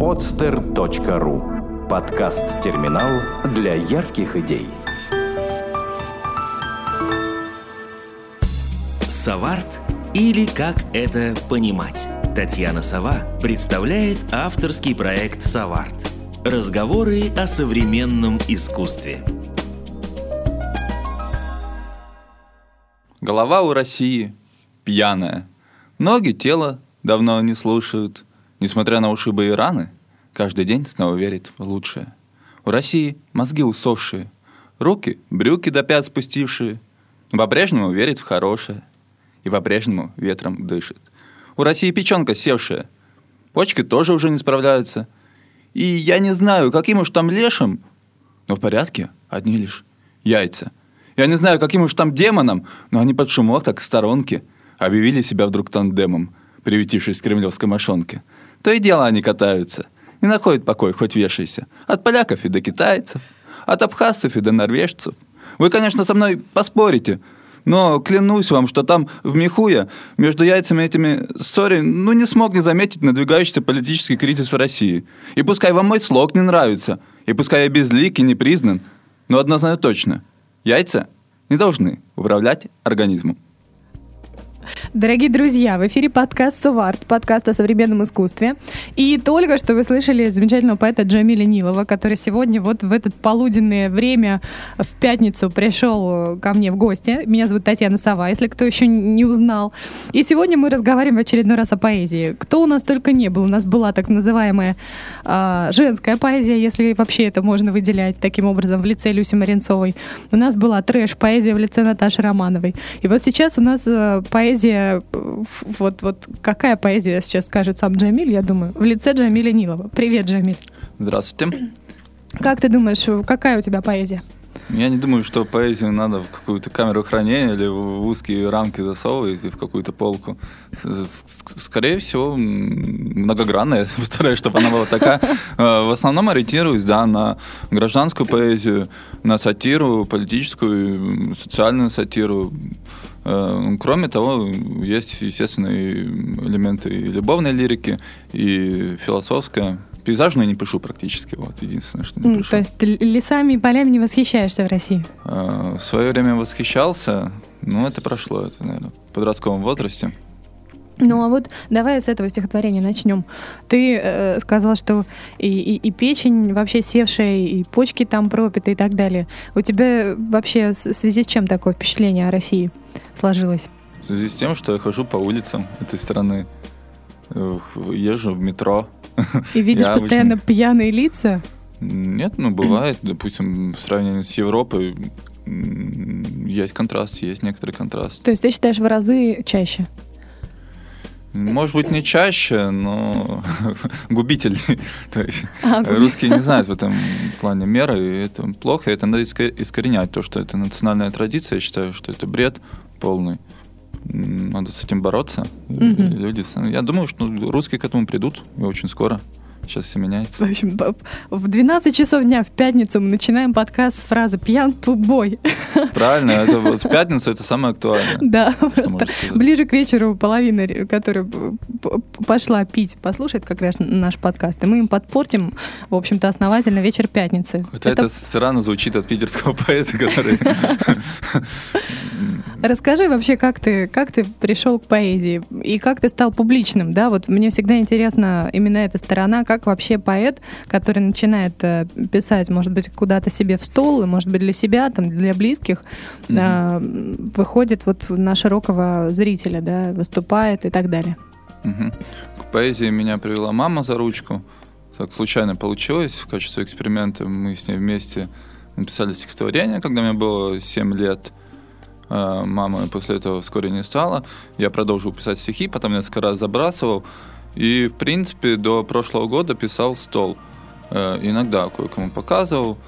podster.ru Подкаст-терминал для ярких идей. Саварт или как это понимать? Татьяна Сова представляет авторский проект «Саварт». Разговоры о современном искусстве. Голова у России пьяная. Ноги, тело давно не слушают. Несмотря на ушибы и раны, каждый день снова верит в лучшее. У России мозги усохшие, руки, брюки до пят спустившие. По-прежнему верит в хорошее и по-прежнему ветром дышит. У России печенка севшая, почки тоже уже не справляются. И я не знаю, каким уж там лешим, но в порядке одни лишь яйца. Я не знаю, каким уж там демоном, но они под шумок так в сторонке объявили себя вдруг тандемом, приветившись к кремлевской мошонке. То и дело они катаются. Не находят покой, хоть вешайся. От поляков и до китайцев, от абхазцев и до норвежцев. Вы, конечно, со мной поспорите, но клянусь вам, что там в Михуя между яйцами этими ссори ну не смог не заметить надвигающийся политический кризис в России. И пускай вам мой слог не нравится, и пускай я безлик и не признан, но одно знаю точно. Яйца не должны управлять организмом. Дорогие друзья, в эфире подкаст «Суварт», подкаст о современном искусстве. И только что вы слышали замечательного поэта Джамиля Нилова, который сегодня вот в это полуденное время в пятницу пришел ко мне в гости. Меня зовут Татьяна Сова, если кто еще не узнал. И сегодня мы разговариваем в очередной раз о поэзии. Кто у нас только не был. У нас была так называемая э, женская поэзия, если вообще это можно выделять таким образом в лице Люси Маринцовой. У нас была трэш-поэзия в лице Наташи Романовой. И вот сейчас у нас э, поэзия вот, вот какая поэзия сейчас скажет сам Джамиль, я думаю, в лице Джамиля Нилова. Привет, Джамиль. Здравствуйте. Как ты думаешь, какая у тебя поэзия? Я не думаю, что поэзию надо в какую-то камеру хранения или в узкие рамки засовывать в какую-то полку. Скорее всего, многогранная. Стараюсь, чтобы она была такая. Э, в основном ориентируюсь да, на гражданскую поэзию, на сатиру, политическую, социальную сатиру. Э, кроме того, есть, естественно, и элементы и любовной лирики, и философская. Пейзажную не пишу практически, вот единственное, что не пишу. То есть лесами и полями не восхищаешься в России? Э, в свое время восхищался, но это прошло, это, наверное, в подростковом возрасте. Ну а вот давай с этого стихотворения начнем. Ты э, сказал, что и, и, и печень вообще севшая, и почки там пропиты и так далее. У тебя вообще в связи с чем такое впечатление о России сложилось? В связи с тем, что я хожу по улицам этой страны, езжу в метро. И видишь я постоянно очень... пьяные лица? Нет, ну бывает, допустим, в сравнении с Европой есть контраст, есть некоторый контраст. То есть ты считаешь в разы чаще? Может быть, не чаще, но губитель. То есть а, русские не знают в этом плане меры, и это плохо, и это надо искоренять. То, что это национальная традиция, я считаю, что это бред полный. Надо с этим бороться. Угу. Люди, я думаю, что русские к этому придут, и очень скоро. Сейчас все меняется. В общем, в 12 часов дня в пятницу мы начинаем подкаст с фразы «пьянство – бой». Правильно, это вот в пятницу это самое актуальное. Да, просто ближе к вечеру половина, которая пошла пить, послушает как раз наш подкаст, и мы им подпортим, в общем-то, основательно вечер пятницы. Хотя это, это странно звучит от питерского поэта, который... Расскажи вообще, как ты, как ты пришел к поэзии и как ты стал публичным, да? Вот мне всегда интересна именно эта сторона, как вообще поэт, который начинает э, писать, может быть, куда-то себе в стол, может быть, для себя, там, для близких, mm-hmm. выходит вот на широкого зрителя, да, выступает и так далее. Mm-hmm. К поэзии меня привела мама за ручку. Так случайно получилось в качестве эксперимента. Мы с ней вместе написали стихотворение, когда мне было 7 лет. Э, мама после этого вскоре не стала. Я продолжил писать стихи, потом несколько раз забрасывал. И, в принципе, до прошлого года писал стол. Э, иногда кое-кому показывал.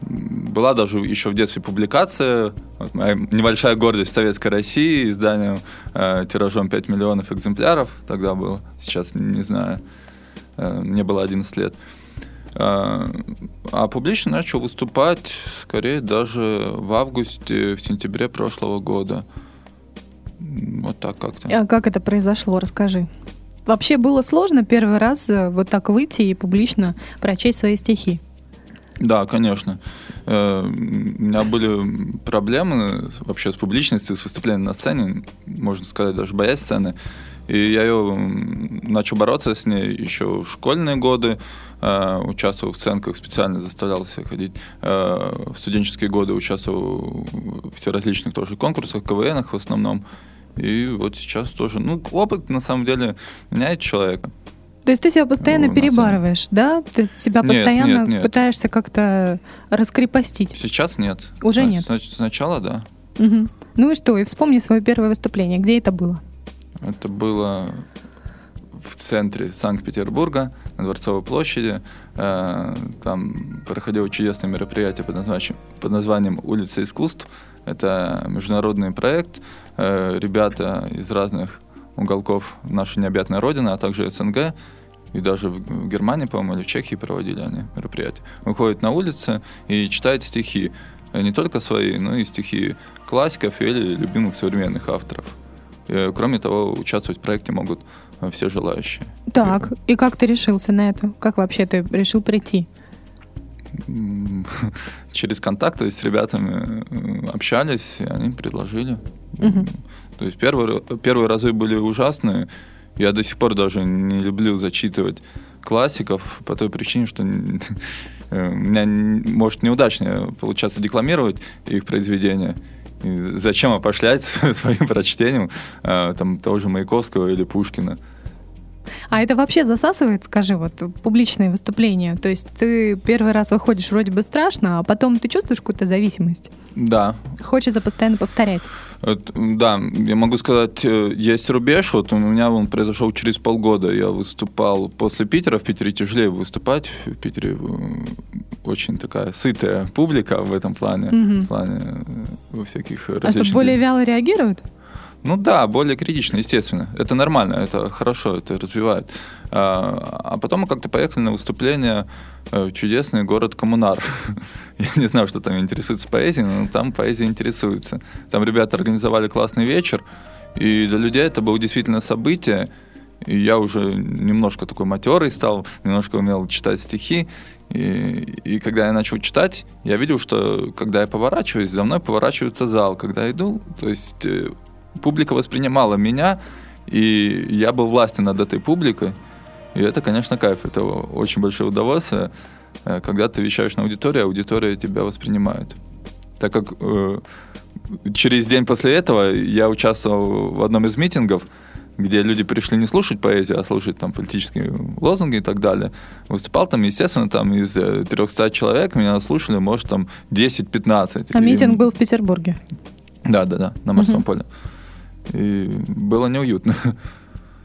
Была даже еще в детстве публикация, вот моя небольшая гордость Советской России, изданием э, тиражом 5 миллионов экземпляров, тогда было, сейчас не знаю, э, мне было 11 лет. Э, а публично начал выступать, скорее, даже в августе, в сентябре прошлого года. Вот так как-то. А как это произошло? Расскажи. Вообще было сложно первый раз э, вот так выйти и публично прочесть свои стихи? Да, конечно. Э, У меня были проблемы вообще с публичностью, с выступлением на сцене, можно сказать, даже боясь сцены. И я ее начал бороться с ней еще в школьные годы, э, участвовал в сценках, специально заставлял себя ходить. В студенческие годы участвовал в всеразличных тоже конкурсах, КВНах в основном. И вот сейчас тоже, ну, опыт на самом деле меняет человека. То есть ты себя постоянно Ну, перебарываешь, да? Ты себя Нет, постоянно нет, нет. пытаешься как-то раскрепостить. Сейчас нет. Уже Сна- нет. сна- Сначала, да. Мгм. Ну и что? И вспомни свое первое выступление. Где это было? Это было в центре Санкт-Петербурга, на Дворцовой площади. Э, Там проходило чудесное мероприятие под названием, под названием «Улица искусств». Это международный проект. Э, Ребята из разных уголков нашей необъятной родины, а также СНГ, и даже в Германии, по-моему, или в Чехии проводили они мероприятия. Выходят на улицы и читают стихи. Э, Не только свои, но и стихи классиков или любимых современных авторов. И, кроме того, участвовать в проекте могут э, все желающие. Так, и как ты решился на это? Как вообще ты решил прийти? Через контакты с ребятами э, общались, и они предложили. Мгм. То есть первые, первые разы были ужасные. Я до сих пор даже не люблю зачитывать классиков по той причине, что э, у меня может неудачно получаться декламировать их произведения. И зачем опошлять своим прочтением э, там того же Маяковского или Пушкина? А это вообще засасывает, скажи, вот публичные выступления? То есть ты первый раз выходишь вроде бы страшно, а потом ты чувствуешь какую-то зависимость? Да, Хочется постоянно повторять. Вот, Да, я могу сказать, э, есть рубеж. Вот у меня он произошел через полгода. Я выступал после Питера. В Питере тяжелее выступать. В Питере э, очень такая сытая публика в этом плане. Мгм. В плане э, во всяких А что, более вяло реагируют? Ну да, более критично, естественно. Это нормально, это хорошо, это развивает. А, а потом мы как-то поехали на выступление э, в чудесный город Коммунар. Я не знаю, что там интересуется поэзией, но там поэзия интересуется. Там ребята организовали классный вечер, и для людей это было действительно событие. И я уже немножко такой матерый стал, немножко умел читать стихи. И, и когда я начал читать, я видел, что когда я поворачиваюсь, за мной поворачивается зал. Когда я иду, то есть э, публика воспринимала меня, и я был властен над этой публикой. И это, конечно, кайф. Это очень большое удовольствие, э, когда ты вещаешь на аудиторию, а аудитория тебя воспринимает. Так как э, через день после этого я участвовал в одном из митингов, где люди пришли не слушать поэзию, а слушать там политические лозунги и так далее. Выступал там, естественно, там из э, 300 человек меня слушали, может, там 10-15. А И- митинг был в Петербурге. Да, да, да, на морском Мгм. поле. И было неуютно.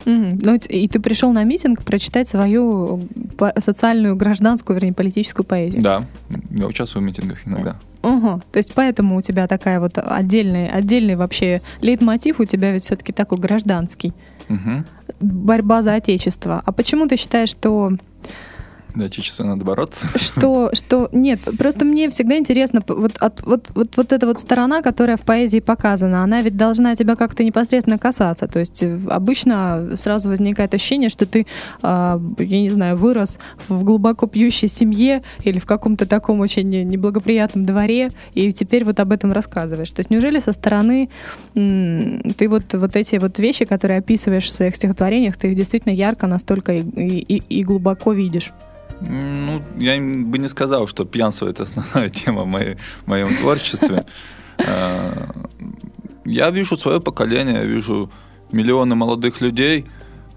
Мгм. Ну, и ты пришел на митинг прочитать свою социальную, гражданскую, вернее, политическую поэзию. Да, я участвую в митингах иногда. Ага. То есть поэтому у тебя такая вот отдельный, отдельный вообще лейтмотив у тебя ведь все-таки такой гражданский. Мгм. Борьба за отечество. А почему ты считаешь, что За отечество надо бороться. что, что нет, просто мне всегда интересно, вот, от- вот, вот, вот эта вот сторона, которая в поэзии показана, она ведь должна тебя как-то непосредственно касаться. То есть э, обычно сразу возникает ощущение, что ты, а, я не знаю, вырос в глубоко пьющей семье или в каком-то таком очень не- неблагоприятном дворе, и теперь вот об этом рассказываешь. То есть неужели со стороны ты вот, вот эти вот вещи, которые описываешь в своих стихотворениях, ты их действительно ярко настолько и, и- и глубоко видишь? Ну, я бы не сказал, что пьянство это основная тема в моей- в моем творчестве. Э, Я вижу свое поколение, я вижу миллионы молодых людей,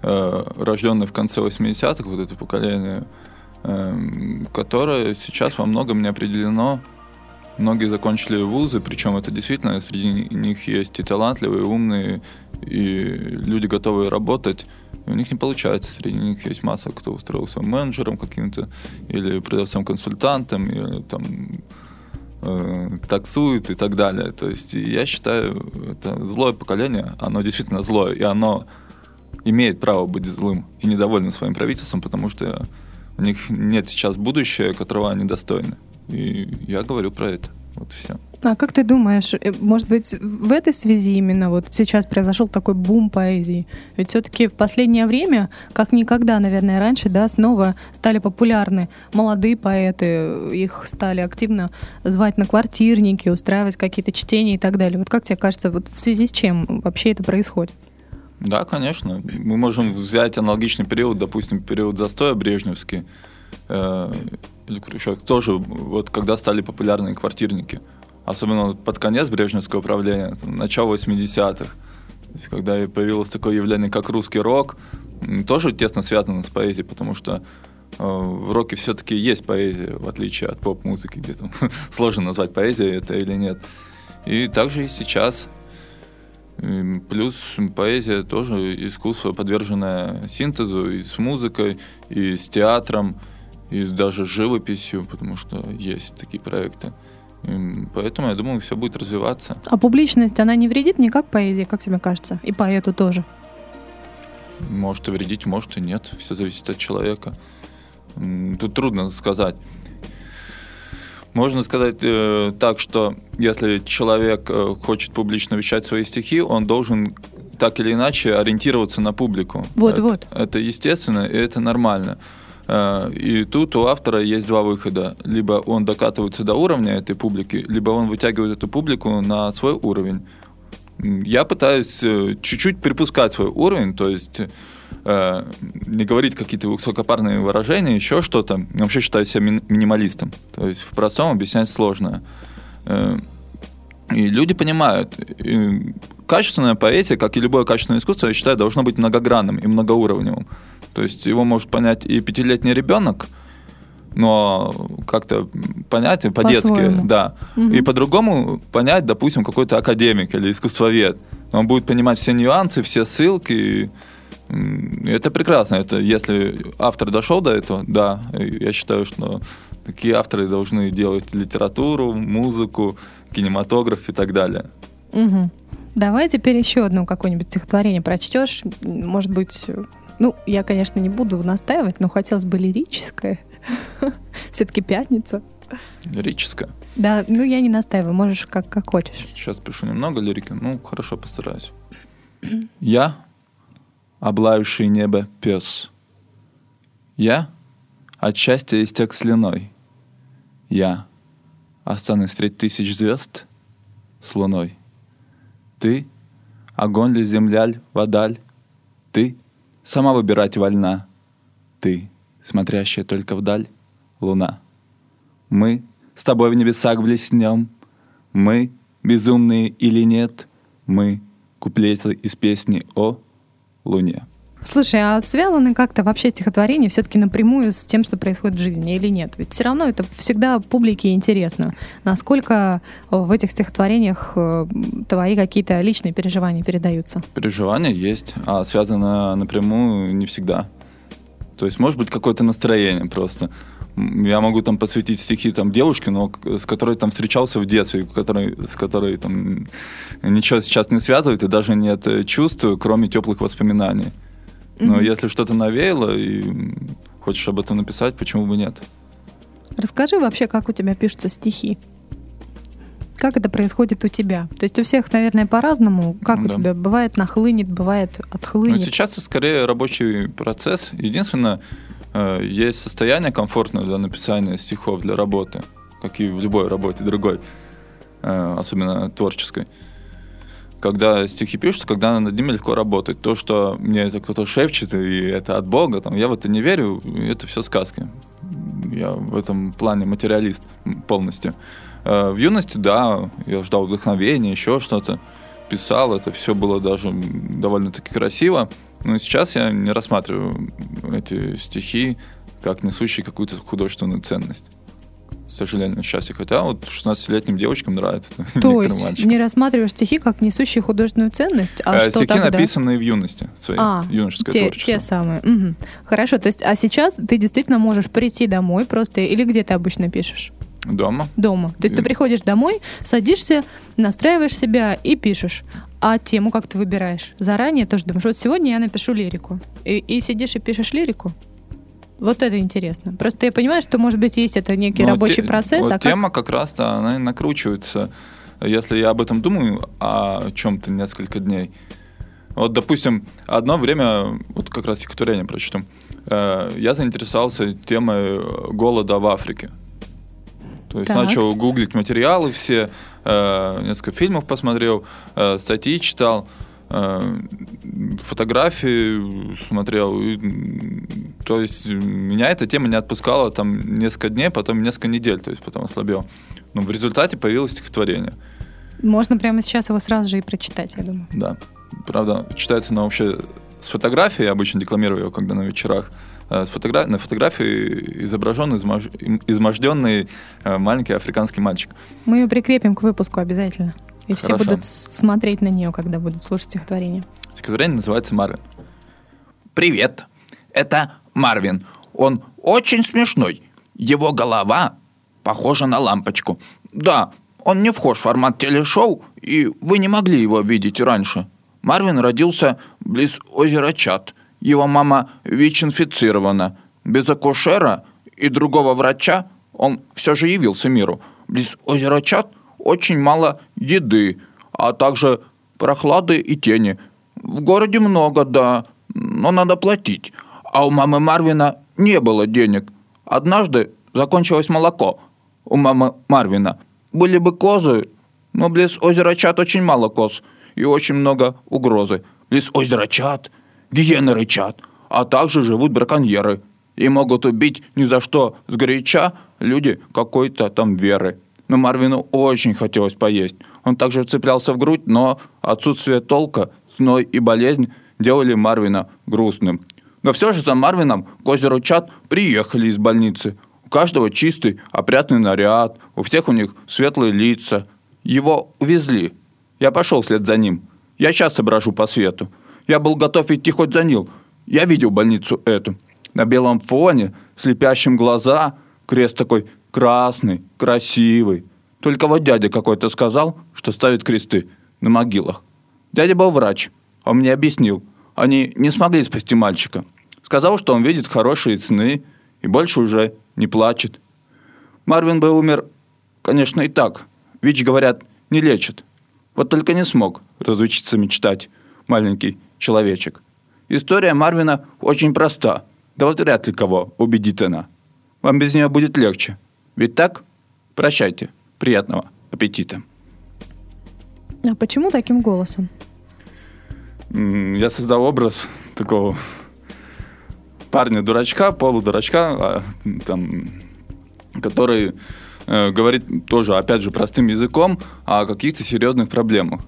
э, рожденных в конце 80-х, вот это поколение, эм, которое сейчас во многом не определено. Многие закончили вузы, причем это действительно среди них есть и талантливые, и умные, и люди готовые работать. И у них не получается. Среди них есть масса, кто устроился менеджером каким-то, или продавцом-консультантом, или там э, таксует и так далее. То есть я считаю, это злое поколение, оно действительно злое, и оно имеет право быть злым и недовольным своим правительством, потому что у них нет сейчас будущего, которого они достойны. И я говорю про это. Вот все. А как ты думаешь, э, может быть, в этой связи именно вот сейчас произошел такой бум поэзии? Ведь все-таки в последнее время, как никогда, наверное, раньше, да, снова стали популярны молодые поэты, их стали активно звать на квартирники, устраивать какие-то чтения и так далее. Вот как тебе кажется, вот в связи с чем вообще это происходит? Да, конечно. Мы можем взять аналогичный период, допустим, период застоя брежневский, э, или Хрущев, тоже вот когда стали популярны квартирники особенно под конец брежневского правления, начало 80-х, когда появилось такое явление, как русский рок, тоже тесно связано с поэзией, потому что э, в роке все-таки есть поэзия, в отличие от поп-музыки, где там сложно назвать поэзией это или нет. И также и сейчас. Плюс поэзия тоже искусство, подверженное синтезу и с музыкой, и с театром, и даже живописью, потому что есть такие проекты. Поэтому я думаю, все будет развиваться. А публичность, она не вредит никак поэзии, как тебе кажется? И поэту тоже? Может и вредить, может и нет. Все зависит от человека. Тут трудно сказать. Можно сказать э, так, что если человек э, хочет публично вещать свои стихи, он должен так или иначе ориентироваться на публику. Вот, это, вот. Это естественно и это нормально. Э, и тут у автора есть два выхода. Либо он докатывается до уровня этой публики, либо он вытягивает эту публику на свой уровень. Я пытаюсь э, чуть-чуть припускать свой уровень, то есть э, не говорить какие-то высокопарные выражения, еще что-то. Я вообще считаю себя ми- минималистом. То есть в простом объяснять сложно. Э, и люди понимают. И качественная поэзия, как и любое качественное искусство, я считаю, должно быть многогранным и многоуровневым. То есть его может понять и пятилетний ребенок, но как-то понять по-детски, да. Угу. И по-другому понять, допустим, какой-то академик или искусствовед. Он будет понимать все нюансы, все ссылки. Это прекрасно. Это если автор дошел до этого, да, я считаю, что такие авторы должны делать литературу, музыку, кинематограф и так далее. Угу. Давай теперь еще одно какое-нибудь стихотворение прочтешь. Может быть, ну, я, конечно, не буду настаивать, но хотелось бы лирическое. Все-таки пятница. Лирическое? Да, ну я не настаиваю, можешь как, как хочешь. Сейчас пишу немного лирики, ну хорошо, постараюсь. Я, облаивший небо пес. Я, от счастья истек слюной. Я, останусь средь тысяч звезд с луной. Ты, огонь ли, земля ль, вода ль, ты, Сама выбирать вольна. Ты, смотрящая только вдаль, луна. Мы с тобой в небесах блеснем. Мы, безумные или нет, мы, куплеты из песни о луне. Слушай, а связаны как-то вообще стихотворение все-таки напрямую с тем, что происходит в жизни или нет? Ведь все равно это всегда публике интересно. Насколько в этих стихотворениях э, твои какие-то личные переживания передаются? Переживания есть, а связано напрямую не всегда. То есть может быть какое-то настроение просто. Я могу там посвятить стихи там девушке, но с которой там встречался в детстве, которой, с которой там ничего сейчас не связывает и даже нет чувств, кроме теплых воспоминаний. Но mm-hmm. если что-то навеяло и хочешь об этом написать, почему бы нет? Расскажи вообще, как у тебя пишутся стихи. Как это происходит у тебя? То есть у всех, наверное, по-разному. Как да. у тебя бывает нахлынет, бывает отхлынет? Ну, сейчас это скорее рабочий процесс. Единственное, э, есть состояние комфортное для написания стихов, для работы, как и в любой работе другой, э, особенно творческой когда стихи пишутся, когда над ними легко работать. То, что мне это кто-то шепчет, и это от Бога, там, я в это не верю, это все сказки. Я в этом плане материалист полностью. Э, в юности, да, я ждал вдохновения, еще что-то. Писал, это все было даже довольно-таки красиво. Но сейчас я не рассматриваю эти стихи как несущие какую-то художественную ценность к сожалению, счастье. Хотя вот 16-летним девочкам нравится. То есть не рассматриваешь стихи как несущие художественную ценность, а, а что Стихи тогда? написанные в юности, своей а, юношеское те, творчество. те самые. Угу. Хорошо, то есть, а сейчас ты действительно можешь прийти домой просто, или где ты обычно пишешь? Дома. Дома. То есть и... ты приходишь домой, садишься, настраиваешь себя и пишешь. А тему как ты выбираешь? Заранее тоже думаешь, вот сегодня я напишу лирику. И, и сидишь и пишешь лирику? Вот это интересно. Просто я понимаю, что, может быть, есть это некий Но рабочий те- процесс, вот а как... тема как раз-то, она и накручивается. Если я об этом думаю, о чем-то несколько дней. Вот, допустим, одно время, вот как раз стихотворение прочту, э, я заинтересовался темой голода в Африке. То есть Так. начал гуглить материалы все, э, несколько фильмов посмотрел, э, статьи читал, э, фотографии смотрел. и, то есть меня эта тема не отпускала там несколько дней, потом несколько недель, то есть потом ослабел. Но в результате появилось стихотворение. Можно прямо сейчас его сразу же и прочитать, я думаю. Да. Правда, читается оно вообще с фотографией, я обычно декламирую его, когда на вечерах. Э, С фотогра- На фотографии изображен измож... изможденный э, маленький африканский мальчик. Мы ее прикрепим к выпуску обязательно. И все будут смотреть на нее, когда будут слушать стихотворение. Стихотворение называется «Марвин». Привет, это Марвин. Он очень смешной. Его голова похожа на лампочку. Да, он не вхож в формат телешоу, и вы не могли его видеть раньше. Марвин родился близ озера Чат. Его мама ВИЧ-инфицирована. Без акушера и другого врача он все же явился миру. Близ озера Чат очень мало еды, а также прохлады и тени. В городе много, да, но надо платить. А у мамы Марвина не было денег. Однажды закончилось молоко. У мамы Марвина были бы козы, но близ озера Чат очень мало коз и очень много угрозы. Близ озера Чат гиены рычат, а также живут браконьеры и могут убить ни за что сгоряча люди какой-то там веры. Но Марвину очень хотелось поесть. Он также вцеплялся в грудь, но отсутствие толка, зной и болезнь делали Марвина грустным. Но все же за Марвином к озеру Чат приехали из больницы. У каждого чистый, опрятный наряд, у всех у них светлые лица. Его увезли. Я пошел вслед за ним. Я часто брожу по свету. Я был готов идти хоть за нил. Я видел больницу эту. На белом фоне, слепящим глаза, крест такой красный, красивый. Только вот дядя какой-то сказал, что ставит кресты на могилах. Дядя был врач. Он мне объяснил. Они не смогли спасти мальчика. Сказал, что он видит хорошие сны и больше уже не плачет. Марвин бы умер, конечно, и так. ВИЧ, говорят, не лечат. Вот только не смог разучиться мечтать маленький человечек. История Марвина очень проста. Да вот вряд ли кого убедит она. Вам без нее будет легче. Ведь так? Прощайте. Приятного аппетита. А почему таким голосом? Я создал образ такого парня-дурачка, полудурачка, а, там, который э, говорит тоже, опять же, простым языком о каких-то серьезных проблемах.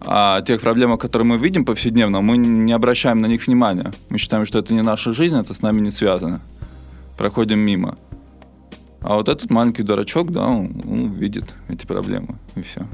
А тех проблемах, которые мы видим повседневно, мы не обращаем на них внимания. Мы считаем, что это не наша жизнь, это с нами не связано. Проходим мимо. А вот этот маленький дурачок, да, он, он видит эти проблемы, и все.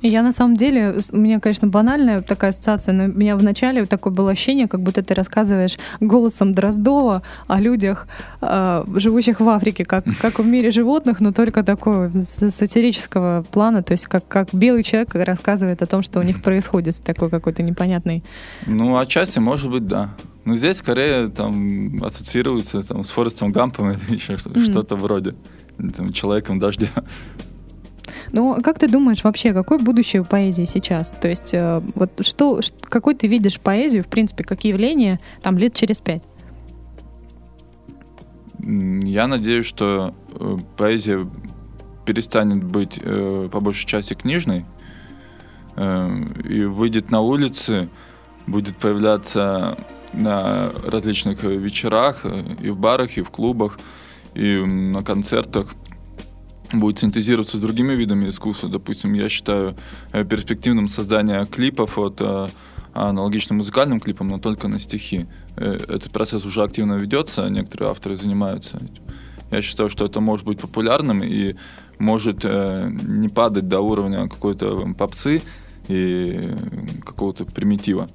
Я на самом деле, у меня, конечно, банальная такая ассоциация, но у меня вначале такое было ощущение, как будто ты рассказываешь голосом Дроздова о людях, э, живущих в Африке, как, как в мире животных, но только такого сатирического плана, то есть как, как белый человек рассказывает о том, что у них происходит такой какой-то непонятной... Ну, отчасти, может быть, да. Но здесь скорее там ассоциируется там, с Форестом Гампом или еще что- Мгм. что-то вроде. Там, человеком дождя. Ну, как ты думаешь вообще, какое будущее у поэзии сейчас? То есть э, вот что, какой ты видишь поэзию, в принципе, как явление там лет через пять? Я надеюсь, что э, поэзия перестанет быть э, по большей части книжной э, и выйдет на улицы, будет появляться на различных э, вечерах э, и в барах, и в клубах, и на концертах будет синтезироваться с другими видами искусства. Допустим, я считаю э, перспективным создание клипов от аналогичным музыкальным клипам, но только на стихи. Этот процесс уже активно ведется, некоторые авторы занимаются этим. Я считаю, что это может быть популярным и может не падать до уровня какой-то попсы и какого-то примитива.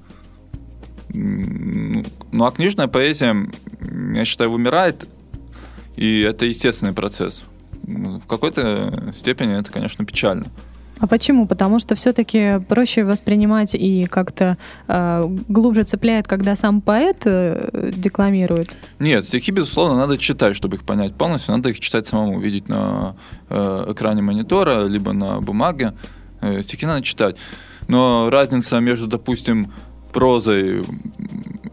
Ну, ну а книжная поэзия, я считаю, вымирает, и это естественный процесс. М, В какой-то степени это, конечно, печально. А почему? Потому что все-таки проще воспринимать и как-то э, глубже цепляет, когда сам поэт э, декламирует. Нет, стихи, безусловно, надо читать, чтобы их понять полностью. Надо их читать самому, видеть на э, экране монитора, либо на бумаге. Э, стихи надо читать. Но разница между, допустим, прозой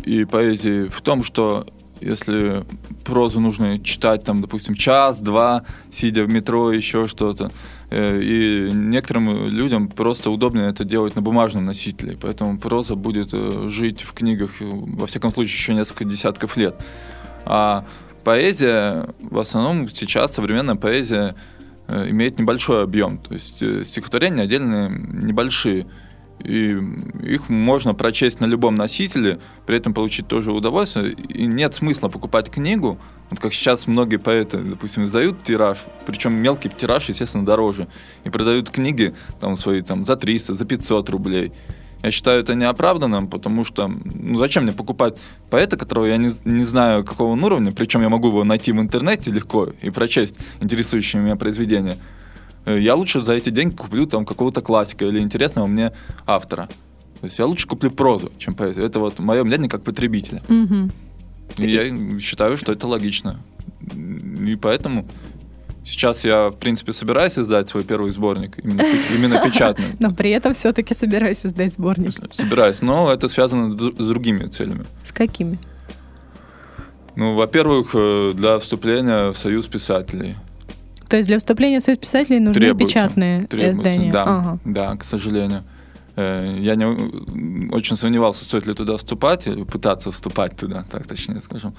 и поэзией в том, что если прозу нужно читать, там, допустим, час-два, сидя в метро, еще что-то, э, и некоторым людям просто удобнее это делать на бумажном носителе, поэтому проза будет э, жить в книгах, э, во всяком случае, еще несколько десятков лет. А поэзия, в основном сейчас современная поэзия имеет небольшой объем, то есть стихотворения отдельные небольшие, и их можно прочесть на любом носителе, при этом получить тоже удовольствие. И нет смысла покупать книгу, вот как сейчас многие поэты, допустим, издают тираж, причем мелкий тираж, естественно, дороже, и продают книги там свои там за 300, за 500 рублей. Я считаю это неоправданным, потому что ну зачем мне покупать поэта, которого я не, не знаю какого он уровня, причем я могу его найти в интернете легко и прочесть интересующие меня произведения. Э, я лучше за эти деньги куплю там какого-то классика или интересного мне автора. То есть я лучше куплю прозу, чем поэзию. Это вот мое мнение как потребителя. Угу. И я считаю, что это логично. И поэтому сейчас я, в принципе, собираюсь издать свой первый сборник, именно, именно печатный. Но при этом все-таки собираюсь издать сборник. Собираюсь, но это связано с другими целями. С какими? Ну, во-первых, э, для вступления в Союз писателей. То есть для вступления в Союз писателей нужны Требуется, печатные требуется, издания? Да, Ага. да, к сожалению. Э, Я не, очень сомневался, стоит ли туда вступать, или пытаться вступать туда, так точнее скажем.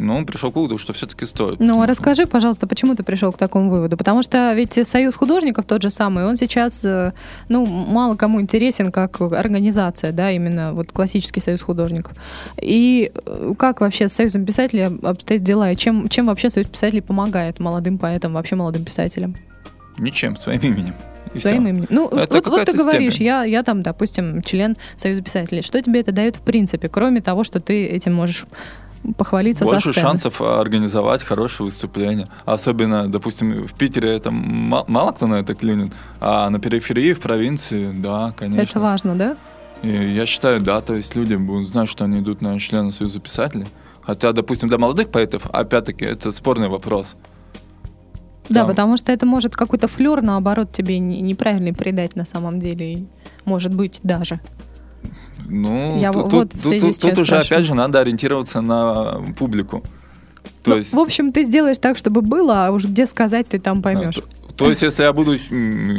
Но пришел к выводу, что все-таки стоит. Ну, а расскажи, пожалуйста, почему ты пришел к такому выводу? Потому что ведь Союз художников тот же самый, он сейчас, э, ну, мало кому интересен как организация, да, именно вот классический Союз художников. И э, как вообще с Союзом писателей обстоят дела? И чем, чем вообще Союз писателей помогает молодым поэтам, вообще молодым писателям? Ничем, своим именем. И Своим всё. именем. Ну, Это вот, вот ты говоришь, я, я там, допустим, член Союза писателей. Что тебе это дает в принципе, кроме того, что ты этим можешь похвалиться Больше со сцены? шансов организовать хорошее выступление. Особенно, допустим, в Питере это ма- мало кто на это клюнет, а на периферии, в провинции, да, конечно. Это важно, да? И я считаю, да, то есть люди будут знать, что они идут на члена Союза писателей. Хотя, допустим, для молодых поэтов, опять-таки, это спорный вопрос. Да, Там- потому что это может какой-то флер, наоборот, тебе не- неправильный придать на самом деле. Может быть даже. Ну, Я тут, вот тут- тут- тут уже, опять же, надо ориентироваться на публику. То Ну, есть, В общем, ты сделаешь так, чтобы было, а уж где сказать, ты там поймешь. то, то есть, если я буду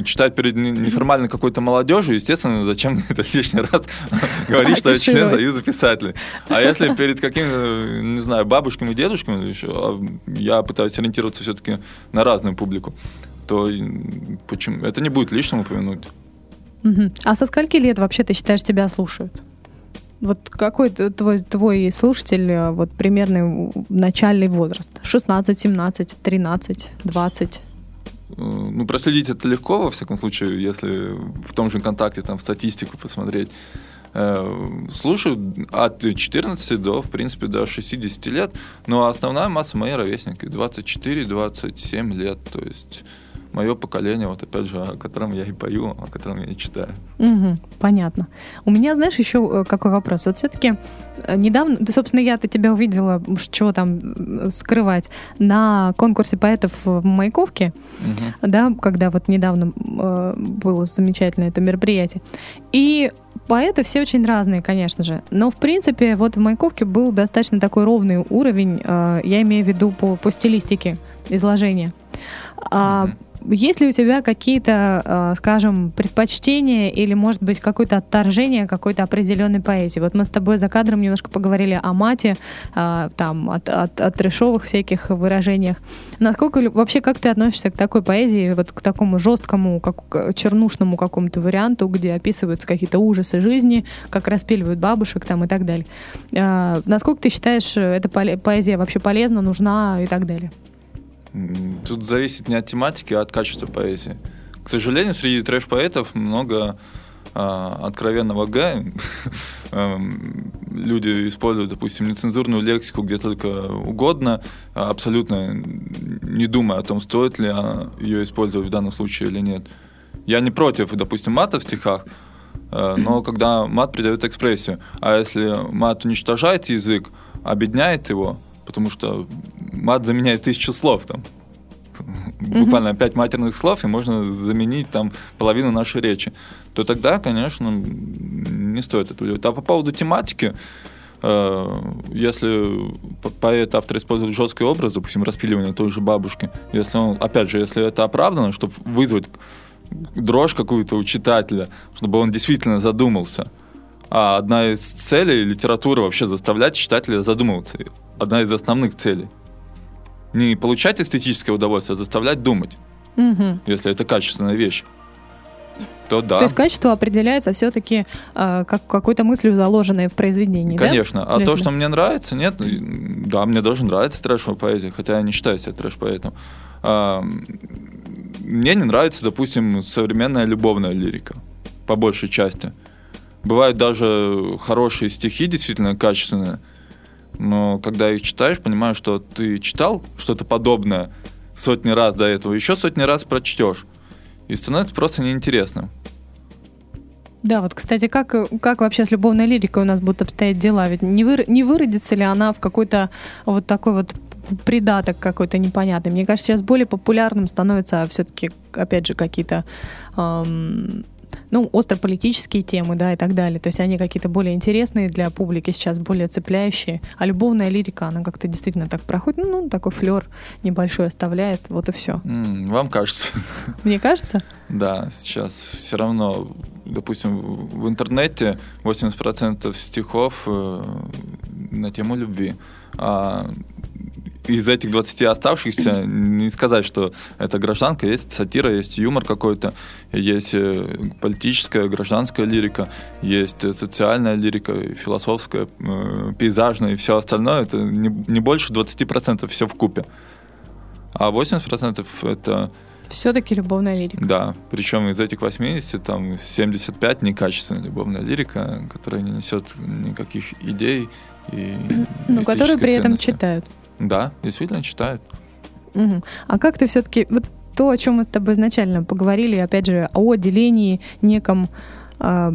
читать перед не- неформальной какой-то молодежью, естественно, зачем мне это лишний раз говорить, что я член. Союза писателей. А если перед какими-то, не знаю, бабушками, дедушками, еще, а я пытаюсь ориентироваться все-таки на разную публику, то почему? Это не будет лишним упомянуть. Мгм. А со скольки лет вообще ты считаешь тебя слушают? Вот какой твой, твой слушатель, э, вот примерный начальный возраст? 16, 17, 13, 20? Э, Ну, проследить это легко, во всяком случае, если в том же контакте там в статистику посмотреть. Э, Слушаю от 14 до, в принципе, до 60 лет, но основная масса моей ровесники 24-27 лет, то есть мое поколение, вот опять же, о котором я и пою, о котором я и читаю. Мгм, понятно. У меня, знаешь, еще э, какой вопрос? Вот все-таки недавно, да, собственно, я-то тебя увидела, чего там скрывать, на конкурсе поэтов в Маяковке, Мгм. да, когда вот недавно э, было замечательное это мероприятие. И поэты все очень разные, конечно же. Но, в принципе, вот в Маяковке был достаточно такой ровный уровень, э, я имею в виду по, по стилистике изложения. А Мгм. Есть ли у тебя какие-то, э, скажем, предпочтения или, может быть, какое-то отторжение какой-то определенной поэзии? Вот мы с тобой за кадром немножко поговорили о мате, э, там, от, от, о трешовых всяких выражениях. Насколько вообще, как ты относишься к такой поэзии, вот к такому жесткому, как чернушному какому-то варианту, где описываются какие-то ужасы жизни, как распиливают бабушек там и так далее? Э, насколько ты считаешь, эта поэзия вообще полезна, нужна и так далее? Тут зависит не от тематики, а от качества поэзии. К сожалению, среди трэш-поэтов много а, откровенного га. Эм, Люди используют, допустим, нецензурную лексику где только угодно, абсолютно не думая о том, стоит ли а, ее использовать в данном случае или нет. Я не против, допустим, мата в стихах, э, но когда мат придает экспрессию. А если мат уничтожает язык, обедняет его, потому что мат заменяет тысячу слов там. Буквально пять матерных слов, и можно заменить там половину нашей речи. То тогда, конечно, не стоит это делать. А по поводу тематики, э, если поэт, автор использует жесткий образ, допустим, распиливание той же бабушки, если он, опять же, если это оправдано, чтобы вызвать дрожь какую-то у читателя, чтобы он действительно задумался. А одна из целей литературы вообще заставлять читателя задумываться. Одна из основных целей. Не получать эстетическое удовольствие, а заставлять думать. Мгм. Если это качественная вещь. То да. То есть качество определяется все-таки как какой-то мыслью, заложенной в произведении, да? Конечно. А Для то, тебя? что мне нравится, нет, да, мне даже нравится трэшевая поэзия, хотя я не считаю себя трэш-поэтом. А, мне не нравится, допустим, современная любовная лирика, по большей части. Бывают даже хорошие стихи, действительно качественные, но когда их читаешь, понимаешь, что ты читал что-то подобное сотни раз до этого, еще сотни раз прочтешь, и становится просто неинтересным. Да, вот, кстати, как, как вообще с любовной лирикой у нас будут обстоять дела? Ведь не, выр- не выродится ли она в какой-то вот такой вот придаток какой-то непонятный? Мне кажется, сейчас более популярным становятся все-таки, опять же, какие-то ам, ну, острополитические темы, да, и так далее. То есть они какие-то более интересные для публики сейчас, более цепляющие. А любовная лирика, она как-то действительно так проходит, ну, такой флер небольшой оставляет, вот и все. М, Вам кажется? Мне кажется, Да, сейчас все равно, допустим, в в интернете 80% стихов э, на тему любви. А из этих 20 оставшихся не сказать, что это гражданка, есть сатира, есть юмор какой-то, есть э, политическая, гражданская лирика, есть э, социальная лирика, философская, э, пейзажная и все остальное. Это не, не больше 20% все в купе. А 80% это все-таки любовная лирика. да, причем из этих 80, там 75 некачественная любовная лирика, которая не несет никаких идей и Ну, которые при этом ценности. читают. Да, действительно читают. Мгм. А как ты все-таки вот то, о чем мы с тобой изначально поговорили, опять же, о делении неком а,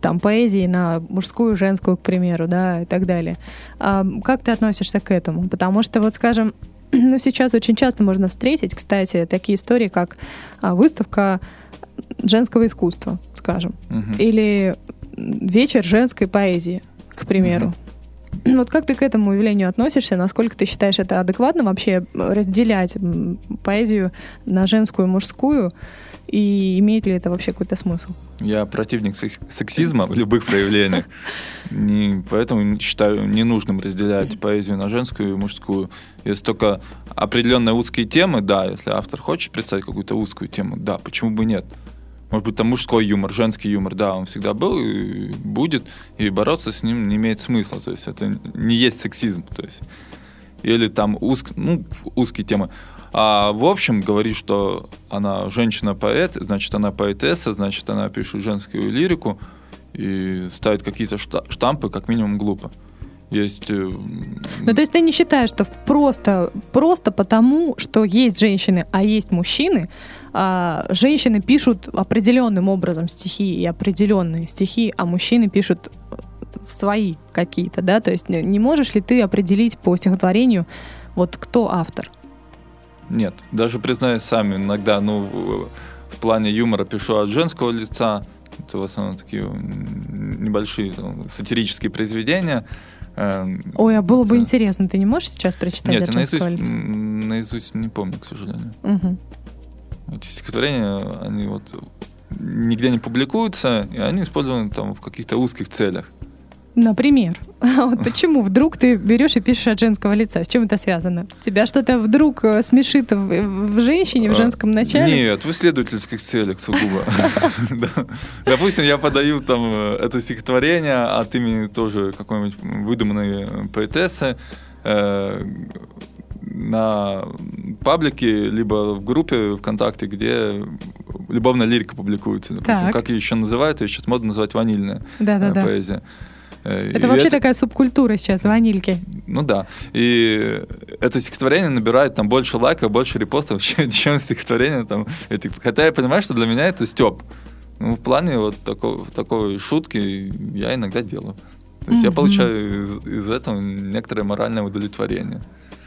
там поэзии на мужскую, женскую, к примеру, да, и так далее. А, как ты относишься к этому? Потому что, вот, скажем, ну, сейчас очень часто можно встретить, кстати, такие истории, как а, выставка женского искусства, скажем, Мгм. или вечер женской поэзии, к примеру. Вот как ты к этому явлению относишься? Насколько ты считаешь это адекватно вообще разделять поэзию на женскую и мужскую? И имеет ли это вообще какой-то смысл? Я противник секс- сексизма в любых проявлениях. Не- поэтому считаю ненужным разделять поэзию на женскую и мужскую. Если только определенные узкие темы, да, если автор хочет представить какую-то узкую тему, да, почему бы нет? Может быть, там мужской юмор, женский юмор, да, он всегда был и будет, и бороться с ним не имеет смысла. То есть это не есть сексизм. То есть. Или там узк, ну, узкие темы. А в общем говорит, что она женщина-поэт, значит, она поэтесса, значит, она пишет женскую лирику и ставит какие-то шта- штампы, как минимум, глупо. Есть... э, Ну, то есть ты не считаешь, что просто, просто потому, что есть женщины, а есть мужчины, а, женщины пишут определенным образом стихи и определенные стихи, а мужчины пишут э, свои какие-то, да? То есть не можешь ли ты определить по стихотворению, вот кто автор? Нет, даже признаюсь сами, иногда, ну, в плане юмора пишу от женского лица, это в основном такие небольшие там, сатирические произведения. Эм, Ой, а было бы интересно, ты не можешь сейчас прочитать Нет, я наизусть, наизусть не помню, к сожалению. Мгм. Эти стихотворения, они вот нигде не публикуются, и они использованы там в каких-то узких целях. Например. А вот почему вдруг ты берешь и пишешь от женского лица? С чем это связано? Тебя что-то вдруг э, смешит в, в женщине, в А, женском начале? Нет, в исследовательских целях сугубо. Допустим, я подаю там э, это стихотворение от имени тоже какой-нибудь выдуманной поэтессы э, на паблике, либо в группе ВКонтакте, где любовная лирика публикуется. Допустим, Так. как ее еще называют, ее сейчас модно называть ванильная поэзия. Это и вообще эти- такая субкультура сейчас, ванильки. Ну да. И это стихотворение набирает там больше лайков, больше репостов, чем, чем стихотворение там. этих. Хотя я понимаю, что для меня это степ. Ну, в плане вот такого, такой шутки я иногда делаю. То есть я Мгм. получаю из, из этого некоторое моральное удовлетворение.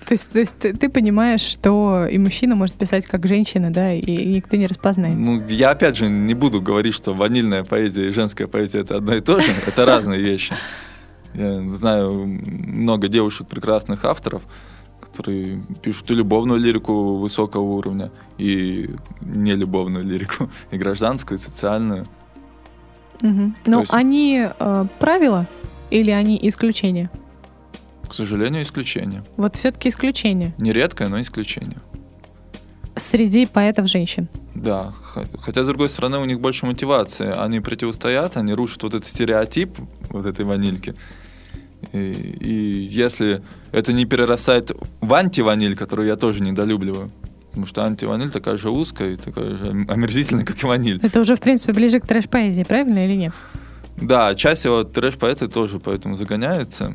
То есть, то есть ты, ты понимаешь, что и мужчина может писать как женщина, да, и никто не распознает. Ну, я опять же не буду говорить, что ванильная поэзия и женская поэзия это одно и то же. Это разные вещи. Я знаю много девушек прекрасных авторов, которые пишут и любовную лирику высокого уровня, и нелюбовную лирику, и гражданскую, и социальную. Мгм. Но есть- они э, правила или они исключения? К сожалению, исключение. Вот все-таки исключение Не редкое, но исключение. среди поэтов женщин. Да, хотя, с другой стороны, у них больше мотивации. Они противостоят, они рушат вот этот стереотип вот этой ванильки. И, и если это не перерастает в антиваниль, которую я тоже недолюбливаю, потому что антиваниль такая же узкая и такая же ом- омерзительная, как и ваниль. Это уже, в принципе, ближе к трэш-поэзии, правильно или нет? Да, часть вот трэш-поэты тоже поэтому загоняются.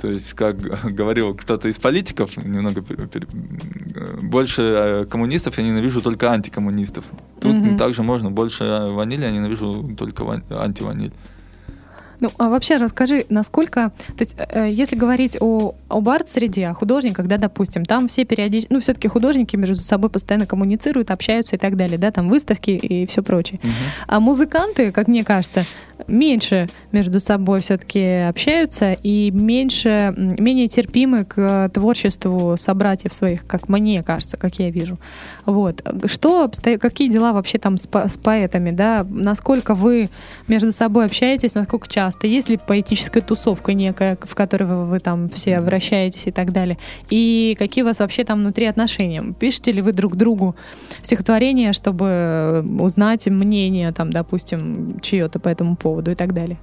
То есть, как говорил кто-то из политиков, немного больше э, коммунистов я ненавижу только антикоммунистов. Тут Мгм. также можно больше ванили, я ненавижу только ван- антиваниль. Ну, а вообще расскажи, насколько... То есть, э, если говорить о, об арт-среде, о художниках, да, допустим, там все периодически... Ну, все-таки художники между собой постоянно коммуницируют, общаются и так далее, да, там выставки и все прочее. А музыканты, как мне кажется, меньше между собой все-таки общаются и меньше, менее терпимы к творчеству собратьев своих, как мне кажется, как я вижу. Вот. Что, какие дела вообще там с, с поэтами, да? Насколько вы между собой общаетесь, насколько часто? Есть ли поэтическая тусовка некая, в которой вы, вы там все вращаетесь и так далее? И какие у вас вообще там внутри отношения? Пишете ли вы друг другу стихотворение, чтобы узнать мнение, там, допустим, чье-то по этому поводу и так далее?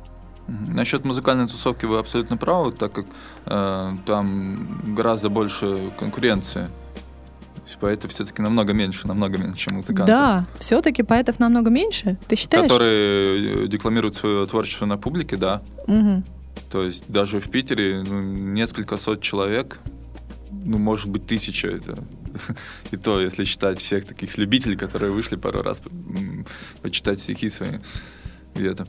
Насчет музыкальной тусовки вы абсолютно правы, так как э, там гораздо больше конкуренции. Поэтов все-таки намного меньше, намного меньше, чем музыкантов. Да, все-таки поэтов намного меньше. Ты считаешь? Которые э, декламируют свое творчество на публике, да. Мгм. То есть даже в Питере ну, несколько сот человек, ну, может быть, тысяча это. И то, если считать всех таких любителей, которые вышли пару раз почитать стихи свои где-то.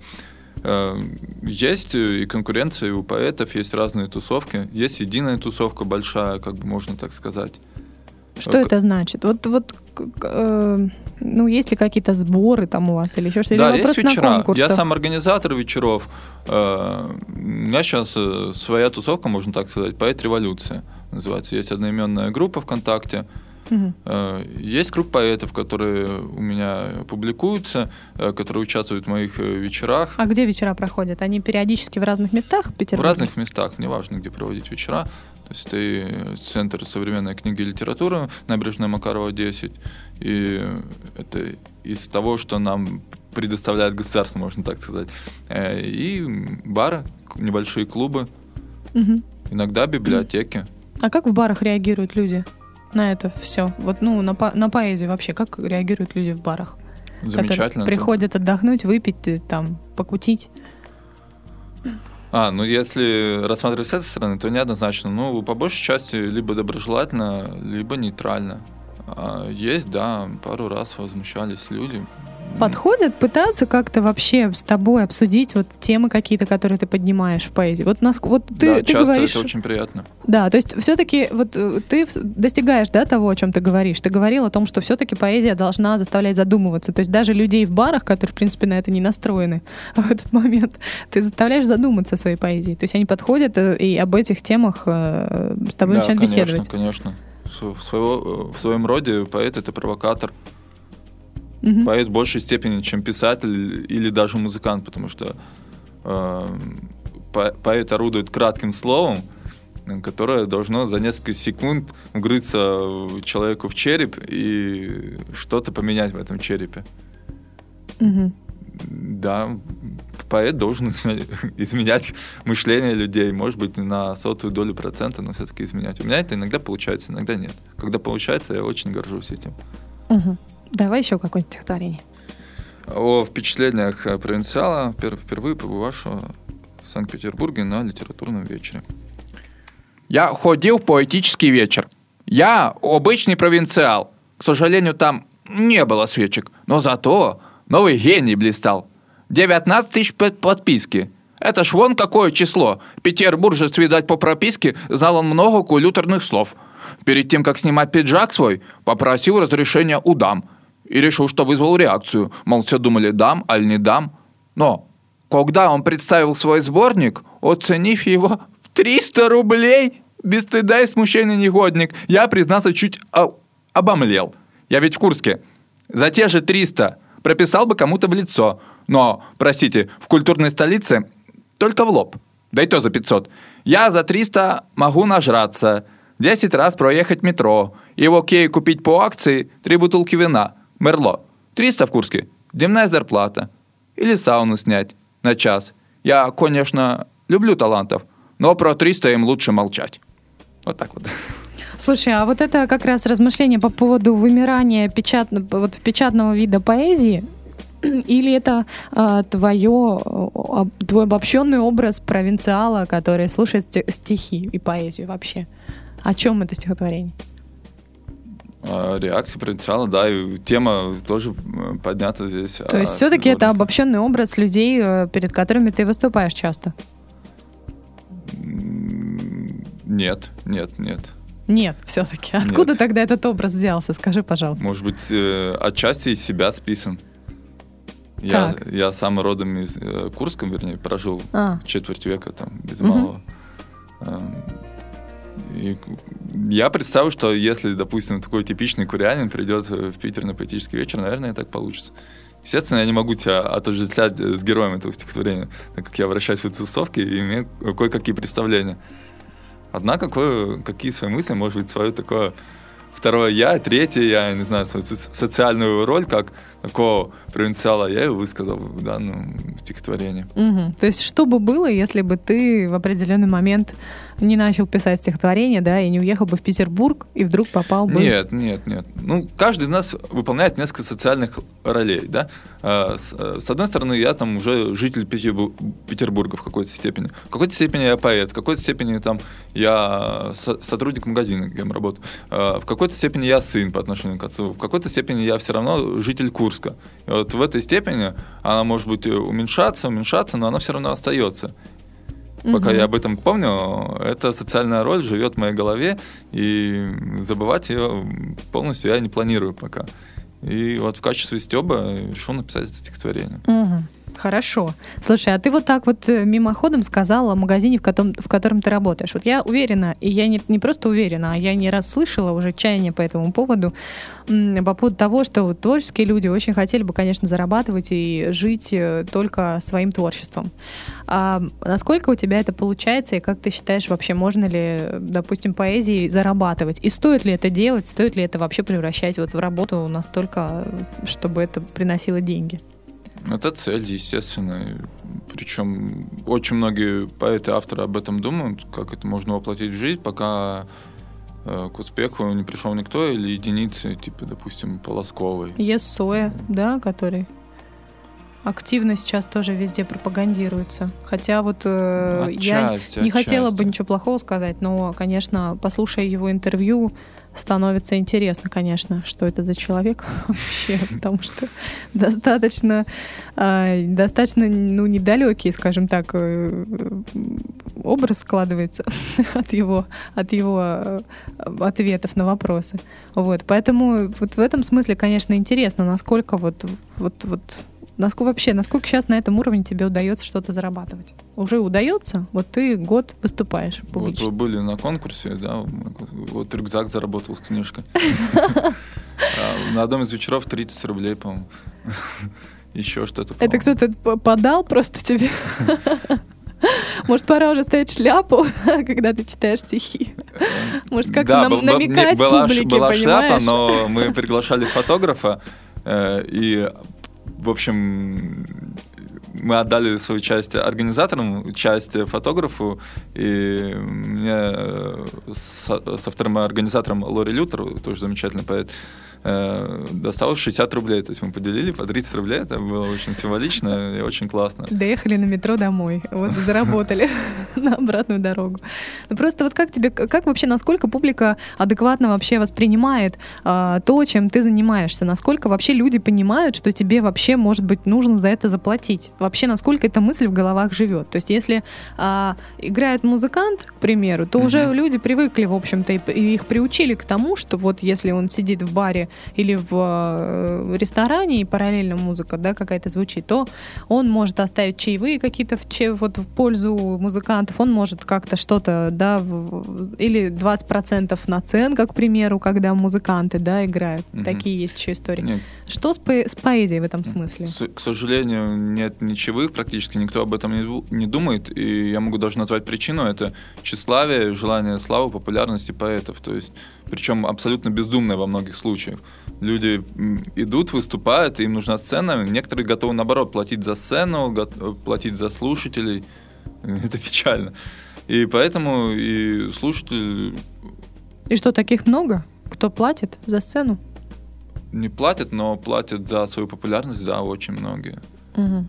Э, Есть и конкуренция и у поэтов, есть разные тусовки. Есть единая тусовка большая, как бы можно так сказать. Что Э, это значит? Вот, вот, э, ну, есть ли какие-то сборы там у вас или еще что-то? Да, или есть вечера. Я сам организатор вечеров. Э, У меня сейчас э, своя тусовка, можно так сказать, поэт революция называется. Есть одноименная группа ВКонтакте. Э, Есть круг поэтов, которые у меня публикуются, которые участвуют в моих вечерах. А где вечера проходят? Они периодически в разных местах в В разных местах, неважно, где проводить вечера. То есть это и Центр современной книги и литературы, набережная Макарова 10. И это из того, что нам предоставляет государство, можно так сказать. Э, И бары, небольшие клубы, Мгм. иногда библиотеки. А как в барах реагируют люди на это все? Вот, ну, на, по- на поэзию вообще, как реагируют люди в барах? которые Замечательно. приходят отдохнуть, выпить, э, там, покутить. А, ну если рассматривать с этой стороны, то неоднозначно. Ну, по большей части либо доброжелательно, либо нейтрально. А есть, да, пару раз возмущались люди. Подходят, пытаются как-то вообще с тобой обсудить вот темы какие-то, которые ты поднимаешь в поэзии. Вот, нас, вот ты, да, ты часто говоришь... это очень приятно. Да, то есть все-таки вот э, ты достигаешь, да, того, о чем ты говоришь. Ты говорил о том, что все-таки поэзия должна заставлять задумываться. То есть даже людей в барах, которые, в принципе, на это не настроены в этот момент, ты заставляешь задуматься о своей поэзии. То есть они подходят э, и об этих темах э, с тобой да, начинают конечно, беседовать. конечно. В, в своего- в своем роде поэт это провокатор. Мгм. Поэт в большей степени, чем писатель или даже музыкант, потому что э, по- поэт орудует кратким словом, которое должно за несколько секунд угрыться человеку в череп и что-то поменять в этом черепе. Мгм. Да, поэт должен изменять мышление людей, может быть, на сотую долю процента, но все-таки изменять. У меня это иногда получается, иногда нет. Когда получается, я очень горжусь этим. Мгм. Давай еще какое-нибудь стихотворение. О впечатлениях э, провинциала, пер- впервые побывавшего в Санкт-Петербурге на литературном вечере. Я ходил в поэтический вечер. Я обычный провинциал. К сожалению, там не было свечек. Но зато новый гений блистал. 19 тысяч под- подписки. Это ж вон какое число. Петербуржец, видать, по прописке знал он много кулюторных слов. Перед тем, как снимать пиджак свой, попросил разрешения у дам. И решил, что вызвал реакцию. Мол, все думали, дам, аль не дам. Но, когда он представил свой сборник, оценив его в 300 рублей, без стыда и смущения негодник, я, признаться, чуть обомлел. Я ведь в Курске. За те же 300 прописал бы кому-то в лицо. Но, простите, в культурной столице только в лоб. Да и то за 500. Я за 300 могу нажраться, 10 раз проехать метро, и в окей купить по акции 3 бутылки вина. Мерло. 300 в Курске. Дневная зарплата. Или сауну снять на час. Я, конечно, люблю талантов, но про 300 им лучше молчать. Вот так вот. Слушай, а вот это как раз размышление по поводу вымирания печатно, вот печатного вида поэзии, или это а, твое, твой обобщенный образ провинциала, который слушает сти- стихи и поэзию вообще? О чем это стихотворение? А, Реакция провинциала, да, и тема тоже э, поднята здесь. То есть все-таки это обобщенный образ людей, э, перед которыми ты выступаешь часто? Нет, нет, нет. Нет, все-таки. Откуда Нет. тогда этот образ взялся? Скажи, пожалуйста. Может быть, э, отчасти из себя списан. Я, я сам родом из э, Курска, вернее, прожил А. четверть века там, без Мгм. малого. Эм, И я представил, что если, допустим, такой типичный курянин придет в Питер на поэтический вечер, наверное, так получится. Естественно, я не могу тебя отождествлять э, с героем этого стихотворения, так как я вращаюсь в тусовке и имею кое-какие представления. Однако, кое- какие свои мысли, может быть, свое такое второе я, третье я, не знаю, свою соци- социальную роль, как такого провинциала, я и высказал в данном стихотворении. Мгм. То есть что бы было, если бы ты в определенный момент не начал писать стихотворение, да, и не уехал бы в Петербург, и вдруг попал бы... Нет, нет, нет. Ну, каждый из нас выполняет несколько социальных ролей, да. А, С, э, с одной стороны, я там уже житель Петербу- Петербурга в какой-то степени. В какой-то степени я поэт, в какой-то степени там я со- сотрудник магазина, где я работаю. А, В какой-то степени я сын по отношению к отцу. В какой-то степени я все равно житель Курска. И вот в этой степени она может быть уменьшаться, уменьшаться, но она все равно остается. Пока Мгм. я об этом помню, эта социальная роль живет в моей голове, и забывать ее полностью я не планирую пока. И вот в качестве стеба решил написать это стихотворение. Мгм. Хорошо. Слушай, а ты вот так вот э, мимоходом сказала о магазине, в котором, в котором ты работаешь. Вот я уверена, и я не, не просто уверена, а я не раз слышала уже чаяние по этому поводу, по поводу того, что вот творческие люди очень хотели бы, конечно, зарабатывать и жить э, только своим творчеством. А насколько у тебя это получается, и как ты считаешь, вообще можно ли, допустим, поэзией зарабатывать? И стоит ли это делать, стоит ли это вообще превращать вот в работу настолько, чтобы это приносило деньги? Это цель, естественно. Причем очень многие поэты авторы об этом думают, как это можно воплотить в жизнь, пока э, к успеху не пришел никто или единицы, типа, допустим, Полосковой. Есоя, да, который активно сейчас тоже везде пропагандируется. Хотя вот э, я Отчасти, не хотела бы отчасти. ничего плохого сказать, но, конечно, послушая его интервью, становится интересно, конечно, что это за человек вообще, потому что достаточно, э, достаточно, ну, недалекий, скажем так, э, образ складывается от его, от его э, ответов на вопросы. Вот, поэтому вот в этом смысле, конечно, интересно, насколько вот, вот, вот Насколько вообще, насколько сейчас на этом уровне тебе удается что-то зарабатывать? Уже удается? Вот ты год выступаешь Вот публично. вы были на конкурсе, да, вот рюкзак заработал с книжкой. А На одном из вечеров 30 рублей, по-моему. Еще что-то. Это кто-то подал просто тебе? Может, пора уже ставить шляпу, когда ты читаешь стихи? Может, как-то Да, нам- намекать была, публике, была шляпа, понимаешь? но мы приглашали фотографа, э, и, в общем, мы отдали свою часть организаторам, часть фотографу, и мне со, со вторым организатором Лори Лютер, тоже замечательный поэт, э, досталось 60 рублей. То есть мы поделили по 30 рублей. Это было очень символично и очень классно. Доехали на метро домой. Вот заработали на обратную дорогу. Ну просто вот как тебе, как вообще, насколько публика адекватно вообще воспринимает а, то, чем ты занимаешься? Насколько вообще люди понимают, что тебе вообще, может быть, нужно за это заплатить? Вообще, насколько эта мысль в головах живет? То есть если а, играет музыкант, к примеру, то уже люди привыкли, в общем-то, и, и их приучили к тому, что вот если он сидит в баре или в э, ресторане и параллельно музыка, да, какая-то звучит, то он может оставить чаевые какие-то в, че- вот в пользу музыкантов, он может как-то что-то, да, в- или 20% наценка, к примеру, когда музыканты, да, играют. Мгм. Такие есть еще истории. Нет, Что с, по- с поэзией в этом смысле? С- к сожалению, нет ничевых практически, никто об этом не, не думает, и я могу даже назвать причину, это тщеславие, желание славы, популярности поэтов, то есть, причем абсолютно бездумное во многих случаях. Люди идут, выступают, им нужна сцена, некоторые готовы, наоборот, платить за сцену, э, платить за слушателей, это печально. И поэтому и слушатель И что, таких много? Кто платит за сцену? не платят, но платят за свою популярность, да, очень многие. Мгм.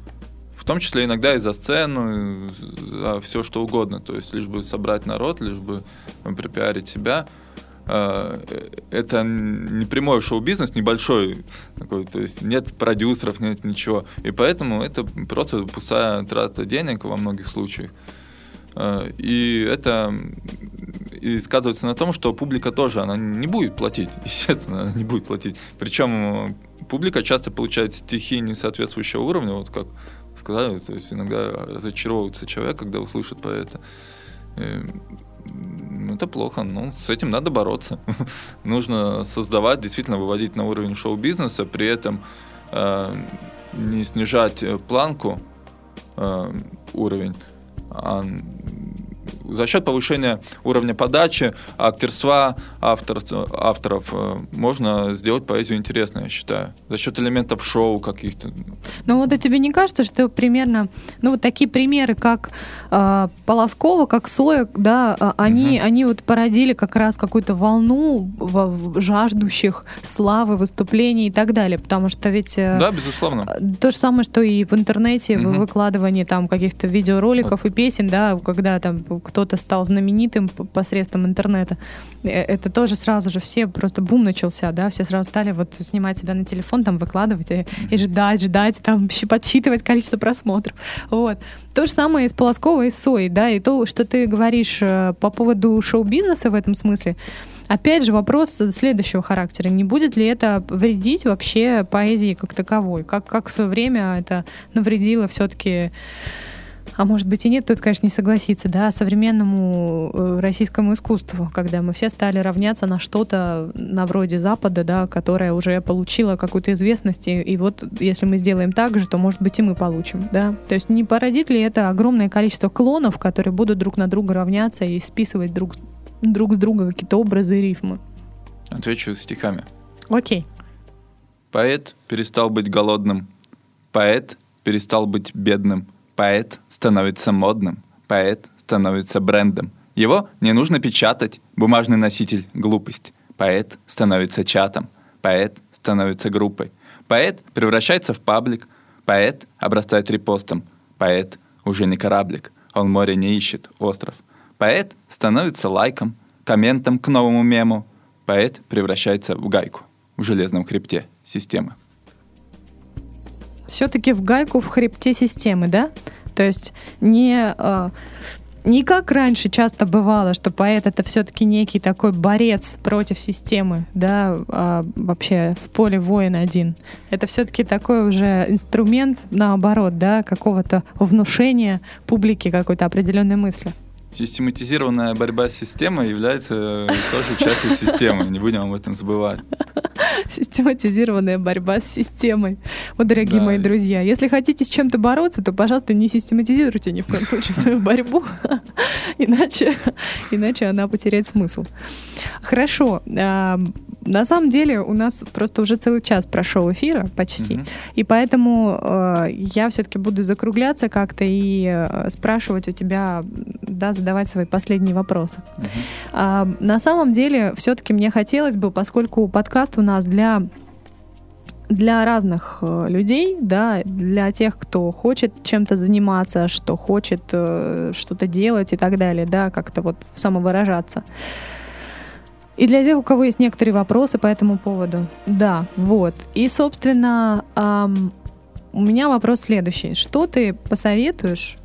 Том числе иногда и за сцену, за все что угодно. То есть лишь бы собрать народ, лишь бы пропиарить себя. Э, Это не прямой шоу-бизнес, небольшой такой, то есть нет продюсеров, нет ничего. И поэтому это просто пустая трата денег во многих случаях. Э, И это и сказывается на том, что публика тоже, она не будет платить, естественно, она не будет платить. Причем э, публика часто получает стихи несоответствующего уровня, вот как сказали, то есть иногда разочаровывается человек, когда услышит поэта. Э, ну, Это плохо, ну, с этим надо бороться. Нужно создавать, действительно выводить на уровень шоу-бизнеса, при этом э, не снижать э, планку, э, уровень, а за счет повышения уровня подачи, актерства автор, авторов э, можно сделать поэзию интересной, я считаю. За счет элементов шоу каких-то. Ну вот а тебе не кажется, что примерно, ну вот такие примеры, как э, Полоскова, как Соя, да, а, они, Мгм. они вот породили как раз какую-то волну в- в жаждущих славы, выступлений и так далее, потому что ведь э, Да, безусловно. то же самое, что и в интернете, в Мгм. выкладывании там каких-то видеороликов и песен, да, когда там кто-то стал знаменитым посредством интернета, э, это тоже сразу же все просто бум начался, да, все сразу стали вот снимать себя на телефон, там выкладывать и, и ждать, ждать, там подсчитывать количество просмотров, вот. То же самое и с Полосковой и с Соей, да, и то, что ты говоришь э, по поводу шоу-бизнеса в этом смысле, Опять же, вопрос следующего характера. Не будет ли это вредить вообще поэзии как таковой? Как, как в свое время это навредило все-таки а может быть и нет, тут, конечно, не согласиться, да, современному э, российскому искусству, когда мы все стали равняться на что-то на вроде Запада, да, которое уже получило какую-то известность, и, и вот если мы сделаем так же, то, может быть, и мы получим, да. То есть не породит ли это огромное количество клонов, которые будут друг на друга равняться и списывать друг, друг с друга какие-то образы и рифмы? Отвечу стихами. Окей. Поэт перестал быть голодным. Поэт перестал быть бедным. Поэт становится модным. Поэт становится брендом. Его не нужно печатать. Бумажный носитель — глупость. Поэт становится чатом. Поэт становится группой. Поэт превращается в паблик. Поэт обрастает репостом. Поэт уже не кораблик. Он море не ищет, остров. Поэт становится лайком, комментом к новому мему. Поэт превращается в гайку в железном хребте системы. Все-таки в гайку в хребте системы, да? То есть не, э, не как раньше часто бывало, что поэт это все-таки некий такой борец против системы, да, а вообще в поле воин один. Это все-таки такой уже инструмент, наоборот, да, какого-то внушения публике какой-то определенной мысли. Систематизированная борьба с системой является тоже частью системы, не будем об этом забывать. Систематизированная борьба с системой. Вот, дорогие Да. мои друзья, если хотите с чем-то бороться, то, пожалуйста, не систематизируйте ни в коем случае свою борьбу, иначе, иначе она потеряет смысл. Хорошо. а, на самом деле у нас просто уже целый час прошел эфира почти, Мгм. и поэтому э, я все-таки буду закругляться как-то и э, спрашивать у тебя, да, задавать свои последние вопросы. Мгм. А, на самом деле, все-таки мне хотелось бы, поскольку подкаст у нас для для разных э, людей, да, для тех, кто хочет чем-то заниматься, что хочет э, что-то делать и так далее, да, как-то вот самовыражаться. И для тех, у кого есть некоторые вопросы по этому поводу. Да, вот. И, собственно, ам, у меня вопрос следующий. Что ты посоветуешь,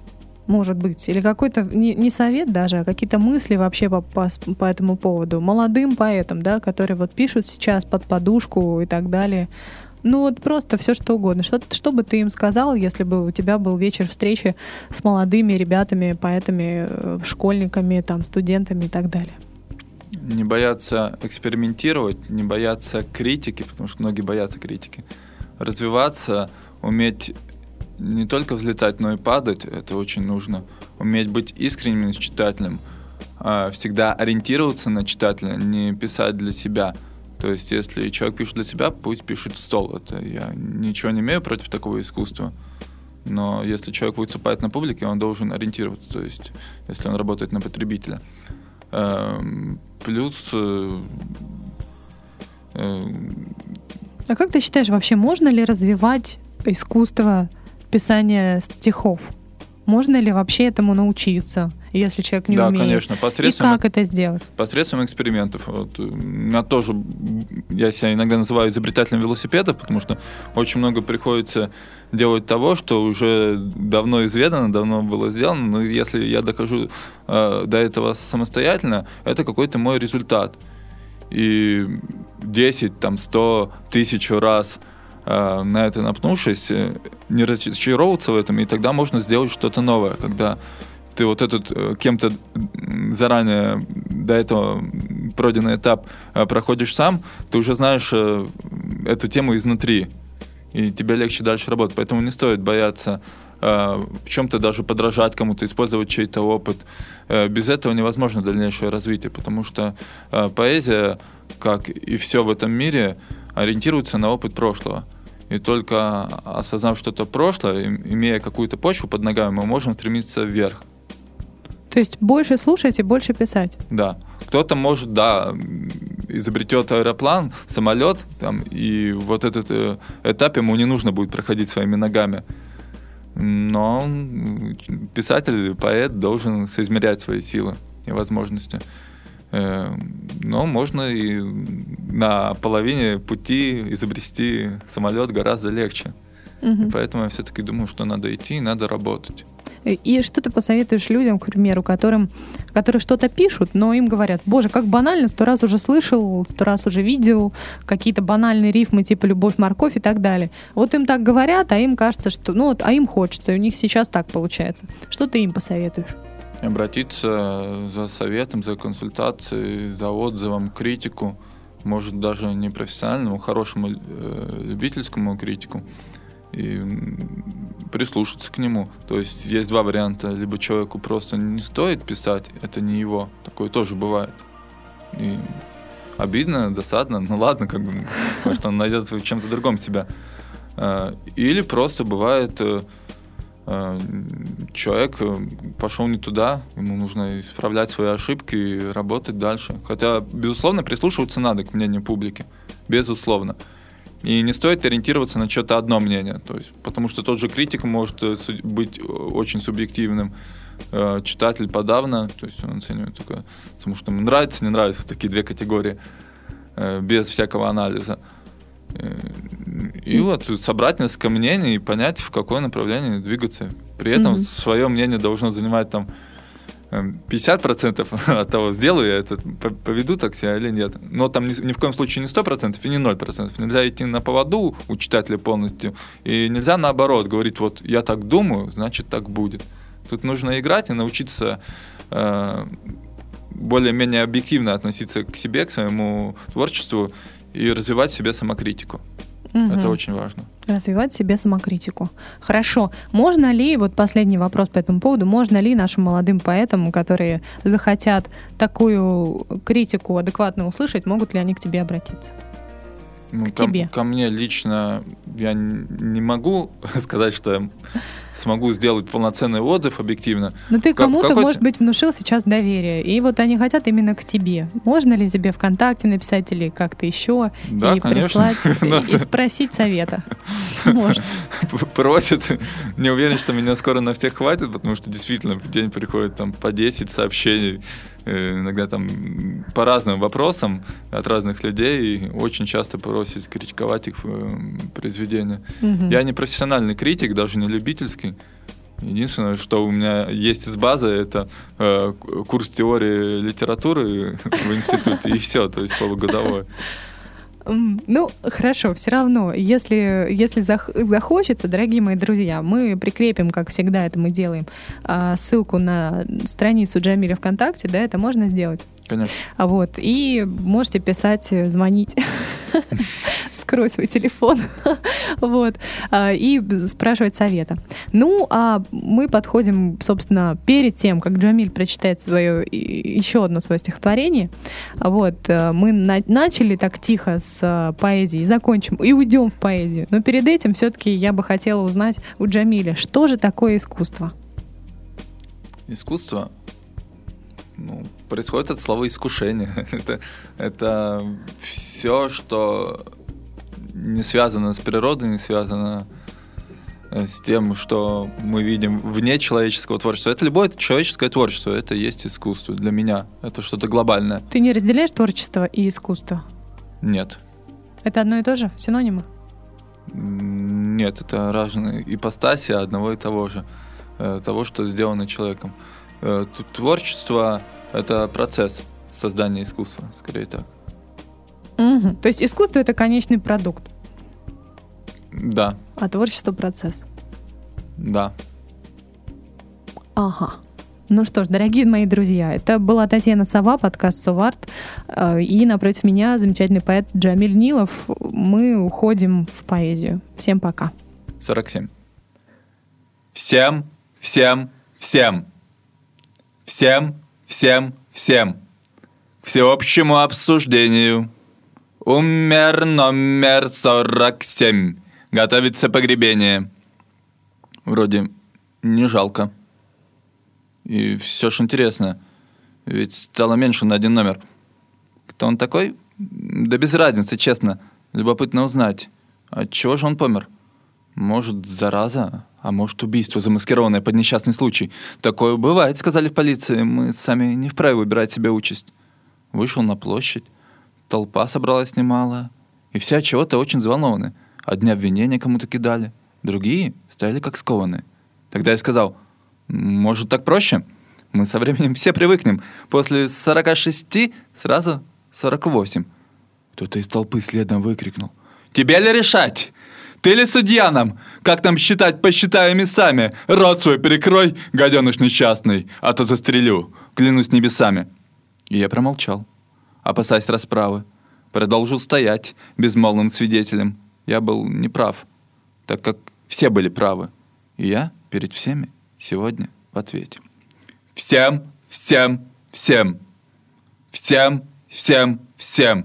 может быть, или какой-то, не, не совет даже, а какие-то мысли вообще по, по, по этому поводу молодым поэтам, да, которые вот пишут сейчас под подушку и так далее. Ну вот просто все что угодно. Что, что бы ты им сказал, если бы у тебя был вечер встречи с молодыми ребятами, поэтами, э, школьниками, там, студентами и так далее? Не бояться экспериментировать, не бояться критики, потому что многие боятся критики. Развиваться, уметь не только взлетать, но и падать, это очень нужно. Уметь быть искренним с читателем, а, всегда ориентироваться на читателя, не писать для себя. То есть, если человек пишет для себя, пусть пишет в стол. Это я ничего не имею против такого искусства. Но если человек выступает на публике, он должен ориентироваться. То есть, если он работает на потребителя. Эм, Плюс э, э, А как ты считаешь, вообще можно ли развивать искусство писания стихов? Можно ли вообще этому научиться, если человек не да, умеет? конечно, И посредством, как это сделать? посредством экспериментов. Вот, э, меня тоже, я себя иногда называю изобретателем велосипеда, потому что очень много приходится делать того, что уже давно изведано, давно было сделано, но если я докажу э, до этого самостоятельно, это какой-то мой результат. И 10, там, 100 тысяч раз э, на это напнувшись, э, не разочаровываться в этом, и тогда можно сделать что-то новое, когда ты вот этот э, кем-то заранее до этого пройденный этап э, проходишь сам, ты уже знаешь э, эту тему изнутри, и тебе легче дальше работать. Поэтому не стоит бояться э, в чем-то даже подражать кому-то, использовать чей-то опыт. Э, Без этого невозможно дальнейшее развитие, потому что э, поэзия, как и все в этом мире, ориентируется на опыт прошлого. И только осознав что-то прошлое, им- имея какую-то почву под ногами, мы можем стремиться вверх. То есть больше слушать и больше писать. Да. Кто-то может, да, изобретет аэроплан, самолет, там, и вот этот э, этап ему не нужно будет проходить своими ногами. Но писатель, поэт должен соизмерять свои силы и возможности. Э, Но можно и на половине пути изобрести самолет гораздо легче. Мгм. Поэтому я все-таки думаю, что надо идти и надо работать. И что ты посоветуешь людям, к примеру, которым, которые что-то пишут, но им говорят, боже, как банально, сто раз уже слышал, сто раз уже видел, какие-то банальные рифмы типа «любовь, морковь» и так далее. Вот им так говорят, а им кажется, что, ну вот, а им хочется, и у них сейчас так получается. Что ты им посоветуешь? Обратиться за советом, за консультацией, за отзывом, критику, может даже не профессиональному, хорошему э, любительскому критику, и прислушаться к нему. То есть есть два варианта. Либо человеку просто не стоит писать, это не его. Такое тоже бывает. И обидно, досадно, ну ладно, как бы, может он найдет в чем-то другом себя. Э, Или просто бывает э, человек э, пошел не туда, ему нужно исправлять свои ошибки и работать дальше. Хотя, безусловно, прислушиваться надо к мнению публики. Безусловно. И не стоит ориентироваться на что-то одно мнение. То есть, потому что тот же критик может э, быть э, очень субъективным. Э, Читатель подавно, то есть он оценивает только, потому что ему нравится, не нравится, такие две категории, э, без всякого анализа. И вот собрать несколько мнений и понять, в какое направление двигаться. При этом Мгм. свое мнение должно занимать там эм, 50% от того, сделаю я это, по- поведу так себя или нет. Но там ни, ни в коем случае не 100% и не 0%. Нельзя идти на поводу у читателя полностью. И нельзя наоборот говорить, вот я так думаю, значит так будет. Тут нужно играть и научиться э, более-менее объективно относиться к себе, к своему творчеству и развивать в себе самокритику. Мгм. Это очень важно. Развивать в себе самокритику. Хорошо. Можно ли, вот последний вопрос по этому поводу, можно ли нашим молодым поэтам, которые захотят такую критику адекватно услышать, могут ли они к тебе обратиться? Ну, К ко, тебе. ко мне лично я не могу сказать, что я смогу сделать полноценный отзыв объективно. Ну ты кому-то, может быть, внушил сейчас доверие, и вот они хотят именно к тебе. Можно ли тебе ВКонтакте написать или как-то еще, Да, и конечно. прислать, Ну, и, и спросить совета? Можно. Просят. Не уверен, что меня скоро на всех хватит, потому что действительно в день приходит там по 10 сообщений, э, иногда там по разным вопросам от разных людей, и очень часто просят критиковать их э, произведения. Мгм. Я не профессиональный критик, даже не любительский. Единственное, что у меня есть из базы, это э, курс теории литературы в институте, и все, то есть полугодовой. Ну, хорошо, все равно, если, если зах- захочется, дорогие мои друзья, мы прикрепим, как всегда это мы делаем, а, ссылку на страницу Джамиля ВКонтакте, да, это можно сделать? Конечно. А Вот, и можете писать, звонить. Скрой свой телефон. Вот. а, И спрашивать совета. Ну, а мы подходим, собственно, перед тем, как Джамиль прочитает свое еще одно свое стихотворение. а Вот. э, Мы на- начали так тихо с э, поэзии, закончим и уйдем в поэзию. Но перед этим все-таки я бы хотела узнать у Джамиля, что же такое искусство? Искусство ну, происходит от слова искушение. это, это все, что не связано с природой, не связано э, с тем, что мы видим вне человеческого творчества. Это любое человеческое творчество, это есть искусство для меня. Это что-то глобальное. Ты не разделяешь творчество и искусство? Нет. Это одно и то же? Синонимы? Нет, это разные ипостаси одного и того же, э, того, что сделано человеком. Э, Творчество — это процесс создания искусства, скорее так. Мгм. То есть искусство это конечный продукт, Да, а творчество процесс. да. Ага. Ну что ж, дорогие мои друзья, это была Татьяна Сова, подкаст Соварт. Э, И напротив меня замечательный поэт Джамиль Нилов. Мы уходим в поэзию. Всем пока. 47. Всем, всем, всем. Всем, всем, всем. К всеобщему обсуждению. Умер номер 47. Готовится погребение. Вроде не жалко. И все ж интересно. Ведь стало меньше на один номер. Кто он такой? Да без разницы, честно. Любопытно узнать. От чего же он помер? Может, зараза, а может, убийство, замаскированное под несчастный случай. Такое бывает, сказали в полиции. Мы сами не вправе выбирать себе участь. Вышел на площадь. Толпа собралась немало. И все от чего-то очень взволнованы. Одни обвинения кому-то кидали, другие стояли как скованные. Тогда я сказал, может, так проще? Мы со временем все привыкнем. После 46 сразу 48. Кто-то из толпы следом выкрикнул. «Тебе ли решать? Ты ли судья нам? Как нам считать, посчитаем и сами. Рот свой перекрой, гаденыш несчастный, а то застрелю, клянусь небесами». И я промолчал, опасаясь расправы. Продолжил стоять безмолвным свидетелем. Я был неправ, так как все были правы. И я перед всеми сегодня в ответе. Всем, всем, всем. Всем, всем, всем.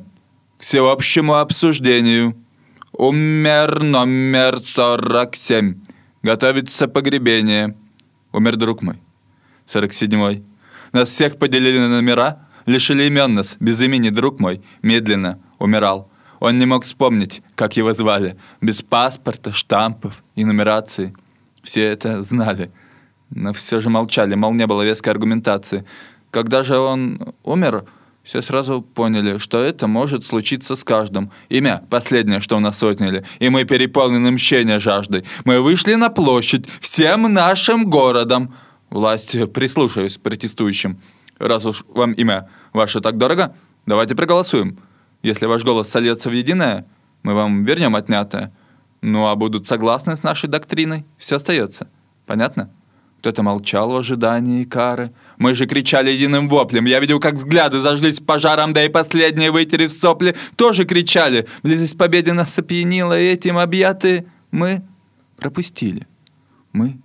К всеобщему обсуждению. Умер номер 47. Готовится погребение. Умер друг мой. 47-й. Нас всех поделили на номера, лишили имен нас, без имени друг мой, медленно умирал. Он не мог вспомнить, как его звали, без паспорта, штампов и нумерации. Все это знали, но все же молчали, мол, не было веской аргументации. Когда же он умер, все сразу поняли, что это может случиться с каждым. Имя — последнее, что у нас отняли, и мы переполнены мщения жаждой. Мы вышли на площадь всем нашим городом. Власть прислушаюсь протестующим. Раз уж вам имя ваше так дорого, давайте проголосуем. Если ваш голос сольется в единое, мы вам вернем отнятое. Ну а будут согласны с нашей доктриной, все остается. Понятно? Кто-то молчал в ожидании кары, Мы же кричали единым воплем. Я видел, как взгляды зажглись пожаром, да и последние, вытерев сопли, тоже кричали. Близость победы нас опьянила, и этим объяты мы пропустили. Мы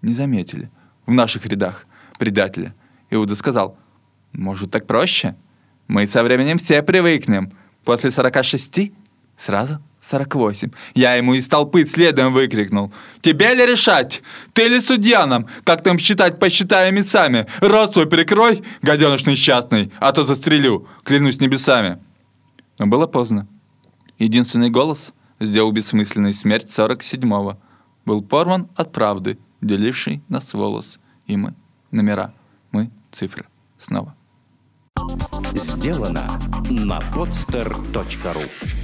не заметили в наших рядах предателя. Иуда сказал, может, так проще? Мы со временем все привыкнем. После 46 сразу 48. Я ему из толпы следом выкрикнул. «Тебе ли решать? Ты ли судья нам? Как там считать, посчитаем и сами. Рот свой прикрой, гаденыш несчастный, а то застрелю, клянусь небесами». Но было поздно. Единственный голос сделал бессмысленной смерть 47-го. Был порван от правды, деливший нас волос. И мы номера, мы цифры. Снова. Сделано на podster.ru